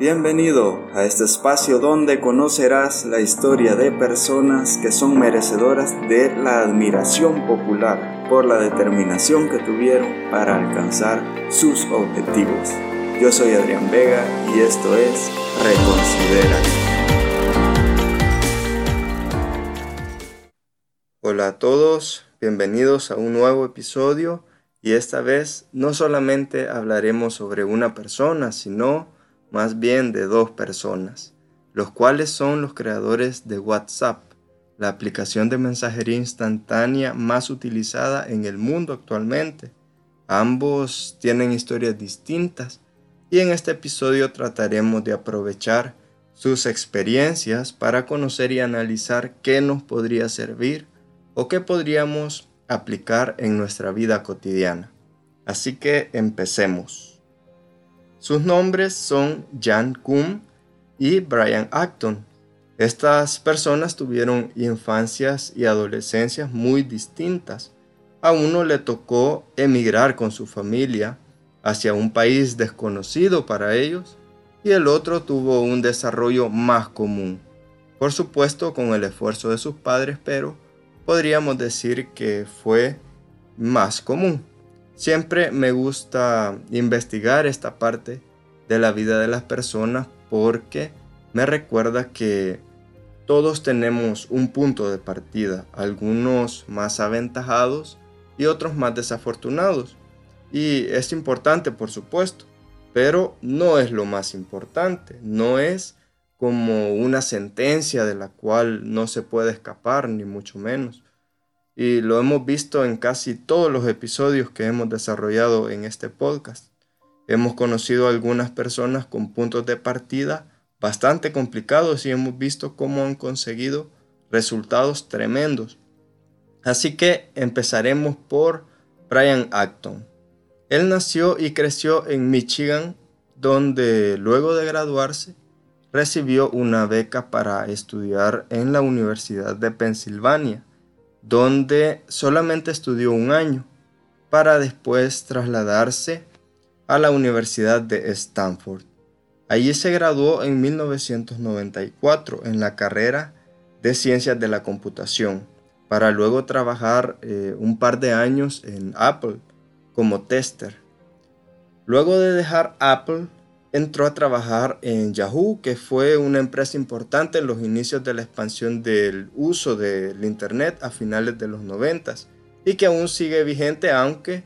Bienvenido a este espacio donde conocerás la historia de personas que son merecedoras de la admiración popular por la determinación que tuvieron para alcanzar sus objetivos. Yo soy Adrián Vega y esto es Reconsidera. Hola a todos, bienvenidos a un nuevo episodio y esta vez no solamente hablaremos sobre una persona, sino más bien de dos personas, los cuales son los creadores de WhatsApp, la aplicación de mensajería instantánea más utilizada en el mundo actualmente. Ambos tienen historias distintas y en este episodio trataremos de aprovechar sus experiencias para conocer y analizar qué nos podría servir o qué podríamos aplicar en nuestra vida cotidiana. Así que empecemos. Sus nombres son Jan Kuhn y Brian Acton. Estas personas tuvieron infancias y adolescencias muy distintas. A uno le tocó emigrar con su familia hacia un país desconocido para ellos y el otro tuvo un desarrollo más común. Por supuesto con el esfuerzo de sus padres, pero podríamos decir que fue más común. Siempre me gusta investigar esta parte de la vida de las personas porque me recuerda que todos tenemos un punto de partida, algunos más aventajados y otros más desafortunados. Y es importante, por supuesto, pero no es lo más importante, no es como una sentencia de la cual no se puede escapar, ni mucho menos y lo hemos visto en casi todos los episodios que hemos desarrollado en este podcast. Hemos conocido a algunas personas con puntos de partida bastante complicados y hemos visto cómo han conseguido resultados tremendos. Así que empezaremos por Brian Acton. Él nació y creció en Michigan, donde luego de graduarse recibió una beca para estudiar en la Universidad de Pensilvania donde solamente estudió un año para después trasladarse a la Universidad de Stanford. Allí se graduó en 1994 en la carrera de Ciencias de la Computación, para luego trabajar eh, un par de años en Apple como tester. Luego de dejar Apple, entró a trabajar en Yahoo, que fue una empresa importante en los inicios de la expansión del uso del Internet a finales de los 90 y que aún sigue vigente aunque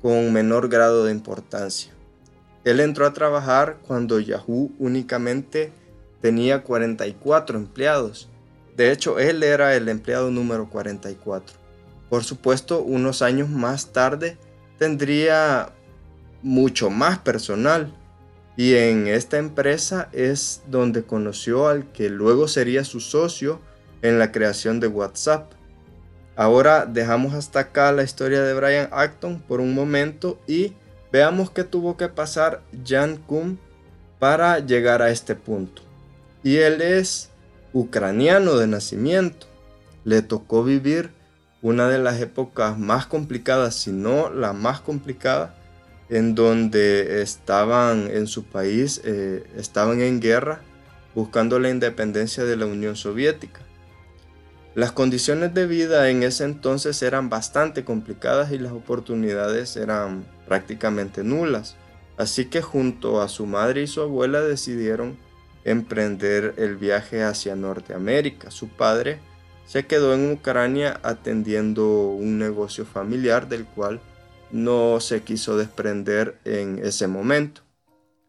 con menor grado de importancia. Él entró a trabajar cuando Yahoo únicamente tenía 44 empleados. De hecho, él era el empleado número 44. Por supuesto, unos años más tarde tendría mucho más personal y en esta empresa es donde conoció al que luego sería su socio en la creación de WhatsApp. Ahora dejamos hasta acá la historia de Brian Acton por un momento y veamos qué tuvo que pasar Jan Kuhn para llegar a este punto. Y él es ucraniano de nacimiento. Le tocó vivir una de las épocas más complicadas, si no la más complicada, en donde estaban en su país, eh, estaban en guerra buscando la independencia de la Unión Soviética. Las condiciones de vida en ese entonces eran bastante complicadas y las oportunidades eran prácticamente nulas. Así que junto a su madre y su abuela decidieron emprender el viaje hacia Norteamérica. Su padre se quedó en Ucrania atendiendo un negocio familiar del cual no se quiso desprender en ese momento.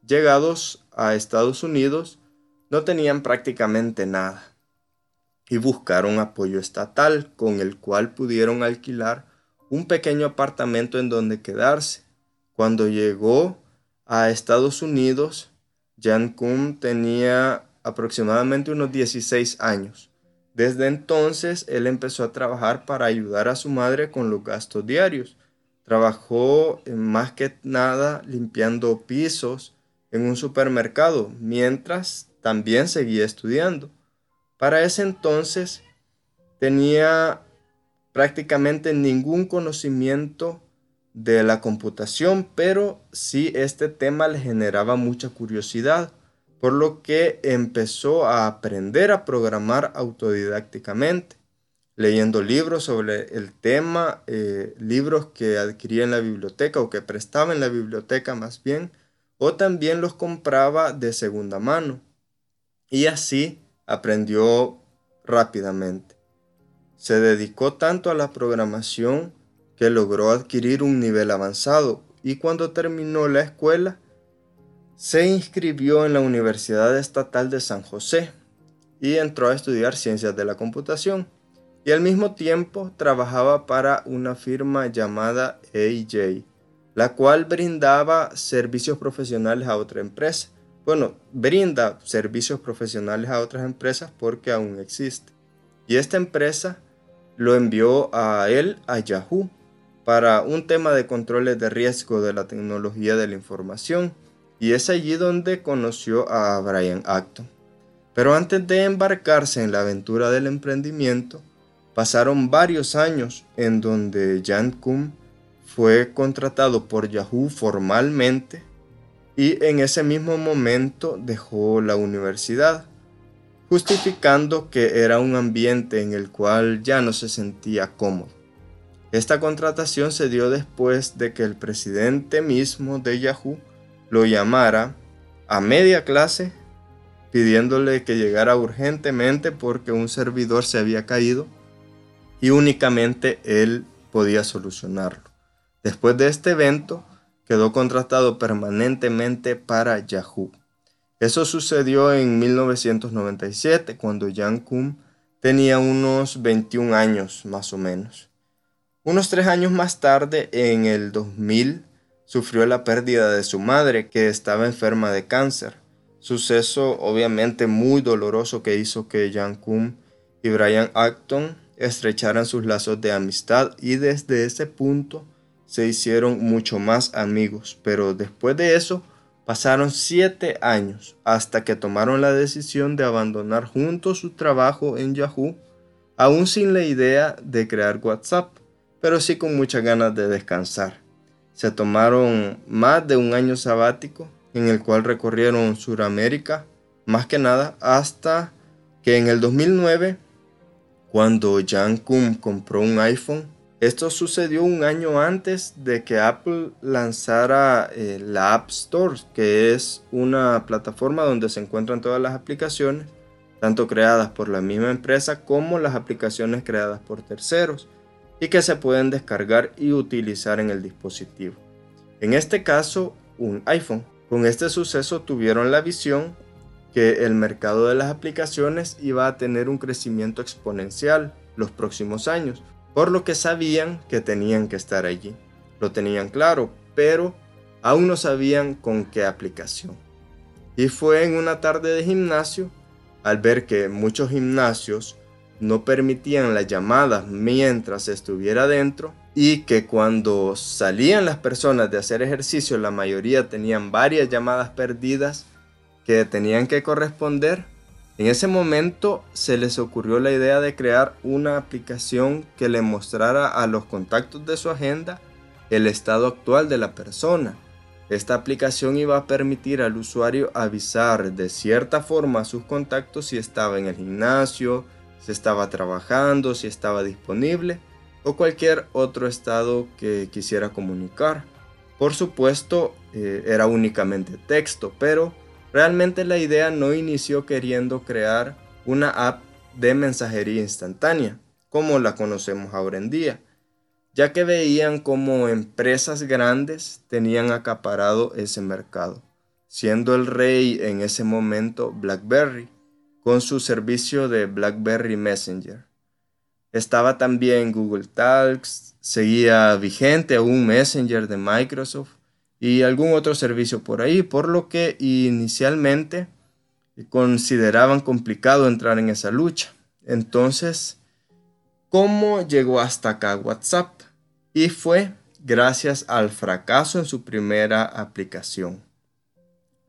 Llegados a Estados Unidos, no tenían prácticamente nada y buscaron apoyo estatal con el cual pudieron alquilar un pequeño apartamento en donde quedarse. Cuando llegó a Estados Unidos, Jan Kuhn tenía aproximadamente unos 16 años. Desde entonces, él empezó a trabajar para ayudar a su madre con los gastos diarios Trabajó más que nada limpiando pisos en un supermercado, mientras también seguía estudiando. Para ese entonces tenía prácticamente ningún conocimiento de la computación, pero sí este tema le generaba mucha curiosidad, por lo que empezó a aprender a programar autodidácticamente, leyendo libros sobre el tema, eh, libros que adquiría en la biblioteca o que prestaba en la biblioteca más bien, o también los compraba de segunda mano. Y así aprendió rápidamente. Se dedicó tanto a la programación que logró adquirir un nivel avanzado y cuando terminó la escuela se inscribió en la Universidad Estatal de San José y entró a estudiar ciencias de la computación y al mismo tiempo trabajaba para una firma llamada AJ, la cual brindaba servicios profesionales a otra empresa. Bueno, brinda servicios profesionales a otras empresas porque aún existe. Y esta empresa lo envió a él a Yahoo para un tema de controles de riesgo de la tecnología de la información y es allí donde conoció a Brian Acton. Pero antes de embarcarse en la aventura del emprendimiento, pasaron varios años en donde Jan Kuhn fue contratado por Yahoo formalmente y en ese mismo momento dejó la universidad, justificando que era un ambiente en el cual ya no se sentía cómodo. Esta contratación se dio después de que el presidente mismo de Yahoo lo llamara a media clase pidiéndole que llegara urgentemente porque un servidor se había caído y únicamente él podía solucionarlo. Después de este evento, quedó contratado permanentemente para Yahoo. Eso sucedió en 1997, cuando Jan Kuhn tenía unos 21 años más o menos. Unos tres años más tarde, en el 2000, sufrió la pérdida de su madre, que estaba enferma de cáncer. Suceso obviamente muy doloroso que hizo que Jan Kuhn y Brian Acton estrecharan sus lazos de amistad y desde ese punto se hicieron mucho más amigos. Pero después de eso pasaron siete años hasta que tomaron la decisión de abandonar juntos su trabajo en Yahoo, aún sin la idea de crear WhatsApp pero sí con muchas ganas de descansar. Se tomaron más de un año sabático en el cual recorrieron Sudamérica, más que nada hasta que en el 2009, cuando Jan Kuhn compró un iPhone, esto sucedió un año antes de que Apple lanzara eh, la App Store, que es una plataforma donde se encuentran todas las aplicaciones, tanto creadas por la misma empresa como las aplicaciones creadas por terceros y que se pueden descargar y utilizar en el dispositivo. En este caso, un iPhone. Con este suceso tuvieron la visión que el mercado de las aplicaciones iba a tener un crecimiento exponencial los próximos años, por lo que sabían que tenían que estar allí. Lo tenían claro, pero aún no sabían con qué aplicación. Y fue en una tarde de gimnasio, al ver que muchos gimnasios no permitían las llamadas mientras estuviera dentro y que cuando salían las personas de hacer ejercicio la mayoría tenían varias llamadas perdidas que tenían que corresponder, en ese momento se les ocurrió la idea de crear una aplicación que le mostrara a los contactos de su agenda el estado actual de la persona. Esta aplicación iba a permitir al usuario avisar de cierta forma a sus contactos si estaba en el gimnasio, si estaba trabajando, si estaba disponible o cualquier otro estado que quisiera comunicar. Por supuesto, eh, era únicamente texto, pero realmente la idea no inició queriendo crear una app de mensajería instantánea, como la conocemos ahora en día, ya que veían como empresas grandes tenían acaparado ese mercado, siendo el rey en ese momento BlackBerry, con su servicio de BlackBerry Messenger. Estaba también Google Talks, seguía vigente un Messenger de Microsoft y algún otro servicio por ahí, por lo que inicialmente consideraban complicado entrar en esa lucha. Entonces, ¿cómo llegó hasta acá WhatsApp? Y fue gracias al fracaso en su primera aplicación.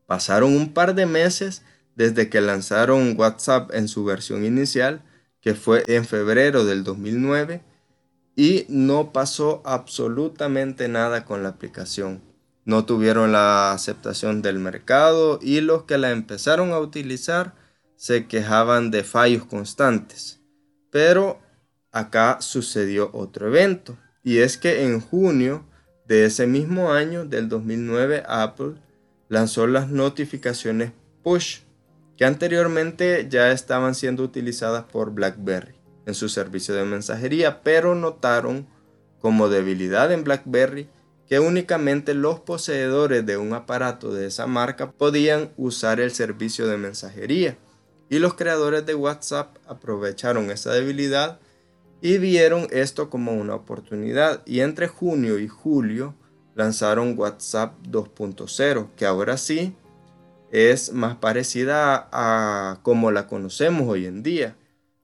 Pasaron un par de meses desde que lanzaron WhatsApp en su versión inicial, que fue en febrero del 2009, y no pasó absolutamente nada con la aplicación. No tuvieron la aceptación del mercado y los que la empezaron a utilizar se quejaban de fallos constantes. Pero acá sucedió otro evento y es que en junio de ese mismo año del 2009 Apple lanzó las notificaciones push que anteriormente ya estaban siendo utilizadas por BlackBerry en su servicio de mensajería, pero notaron como debilidad en BlackBerry que únicamente los poseedores de un aparato de esa marca podían usar el servicio de mensajería. Y los creadores de WhatsApp aprovecharon esa debilidad y vieron esto como una oportunidad. Y entre junio y julio lanzaron WhatsApp 2.0, que ahora sí es más parecida a como la conocemos hoy en día.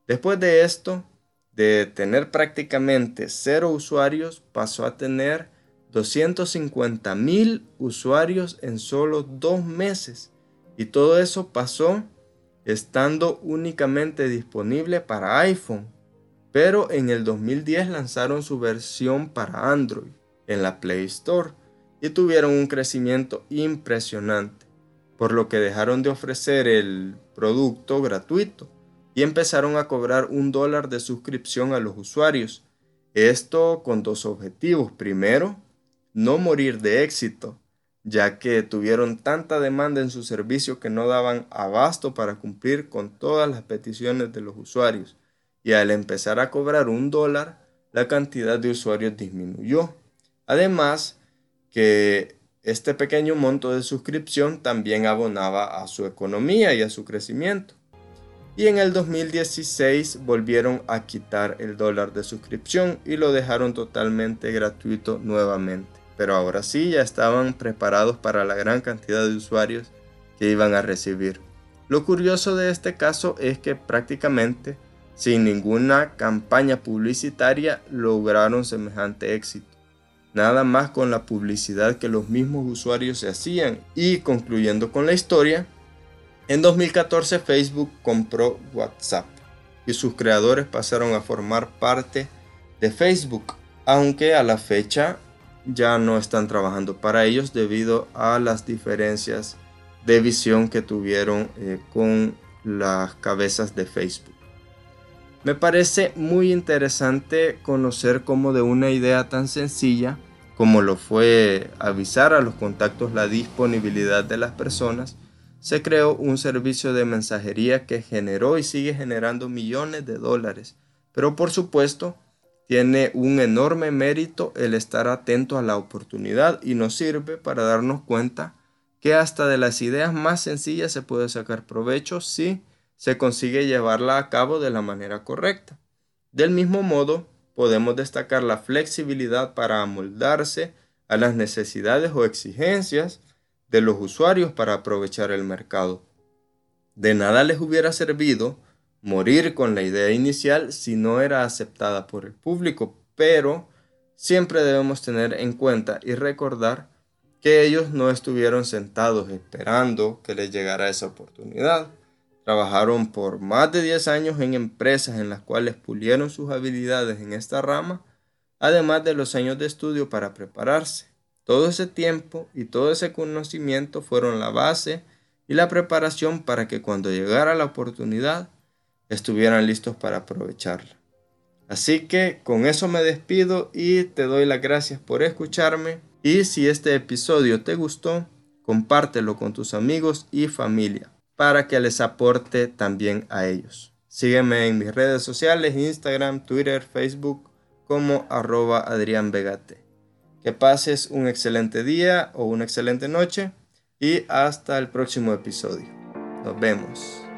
Después de esto, de tener prácticamente cero usuarios, pasó a tener 250 mil usuarios en solo dos meses. Y todo eso pasó estando únicamente disponible para iPhone. Pero en el 2010 lanzaron su versión para Android en la Play Store y tuvieron un crecimiento impresionante, por lo que dejaron de ofrecer el producto gratuito y empezaron a cobrar un dólar de suscripción a los usuarios. Esto con dos objetivos. Primero, no morir de éxito, ya que tuvieron tanta demanda en su servicio que no daban abasto para cumplir con todas las peticiones de los usuarios. Y al empezar a cobrar un dólar, la cantidad de usuarios disminuyó. Además, que este pequeño monto de suscripción también abonaba a su economía y a su crecimiento. Y en el 2016 volvieron a quitar el dólar de suscripción y lo dejaron totalmente gratuito nuevamente pero ahora sí ya estaban preparados para la gran cantidad de usuarios que iban a recibir. Lo curioso de este caso es que prácticamente sin ninguna campaña publicitaria lograron semejante éxito. Nada más con la publicidad que los mismos usuarios se hacían. Y concluyendo con la historia, en 2014 Facebook compró WhatsApp y sus creadores pasaron a formar parte de Facebook, aunque a la fecha ya no están trabajando para ellos debido a las diferencias de visión que tuvieron eh, con las cabezas de Facebook. Me parece muy interesante conocer cómo de una idea tan sencilla como lo fue avisar a los contactos la disponibilidad de las personas, se creó un servicio de mensajería que generó y sigue generando millones de dólares. Pero por supuesto, tiene un enorme mérito el estar atento a la oportunidad y nos sirve para darnos cuenta que hasta de las ideas más sencillas se puede sacar provecho si se consigue llevarla a cabo de la manera correcta. Del mismo modo, podemos destacar la flexibilidad para amoldarse a las necesidades o exigencias de los usuarios para aprovechar el mercado. De nada les hubiera servido morir con la idea inicial si no era aceptada por el público, pero siempre debemos tener en cuenta y recordar que ellos no estuvieron sentados esperando que les llegara esa oportunidad. Trabajaron por más de 10 años en empresas en las cuales pulieron sus habilidades en esta rama, además de los años de estudio para prepararse. Todo ese tiempo y todo ese conocimiento fueron la base y la preparación para que cuando llegara la oportunidad estuvieran listos para aprovecharla. Así que con eso me despido y te doy las gracias por escucharme. Y si este episodio te gustó, compártelo con tus amigos y familia para que les aporte también a ellos. Sígueme en mis redes sociales, Instagram, Twitter, Facebook como arroba Adrián Vegate. Que pases un excelente día o una excelente noche y hasta el próximo episodio. Nos vemos.